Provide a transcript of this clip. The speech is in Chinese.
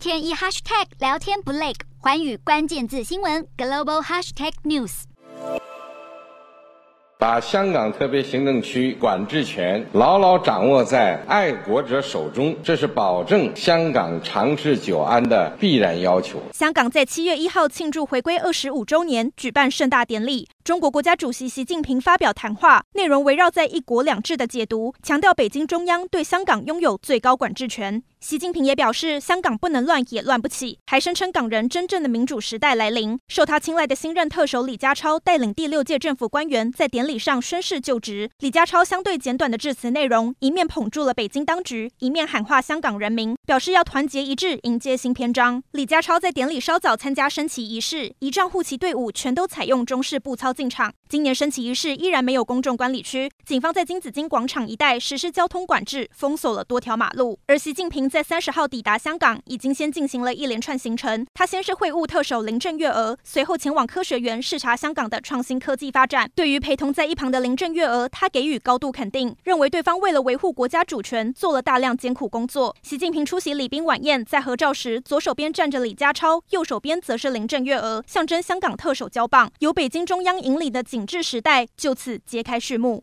天一 hashtag 聊天不累，环宇关键字新闻 global hashtag news。把香港特别行政区管制权牢牢掌握在爱国者手中，这是保证香港长治久安的必然要求。香港在七月一号庆祝回归二十五周年，举办盛大典礼。中国国家主席习近平发表谈话，内容围绕在“一国两制”的解读，强调北京中央对香港拥有最高管制权。习近平也表示，香港不能乱，也乱不起，还声称港人真正的民主时代来临。受他青睐的新任特首李家超带领第六届政府官员在典礼上宣誓就职。李家超相对简短的致辞内容，一面捧住了北京当局，一面喊话香港人民，表示要团结一致，迎接新篇章。李家超在典礼稍早参加升旗仪式，仪仗护旗队伍全都采用中式步操进场。今年升旗仪式依然没有公众管理区，警方在金紫荆广场一带实施交通管制，封锁了多条马路。而习近平在三十号抵达香港，已经先进行了一连串行程。他先是会晤特首林郑月娥，随后前往科学园视察香港的创新科技发展。对于陪同在一旁的林郑月娥，他给予高度肯定，认为对方为了维护国家主权做了大量艰苦工作。习近平出席礼宾晚宴，在合照时，左手边站着李家超，右手边则是林郑月娥，象征香港特首交棒，由北京中央引领的紧致时代就此揭开序幕。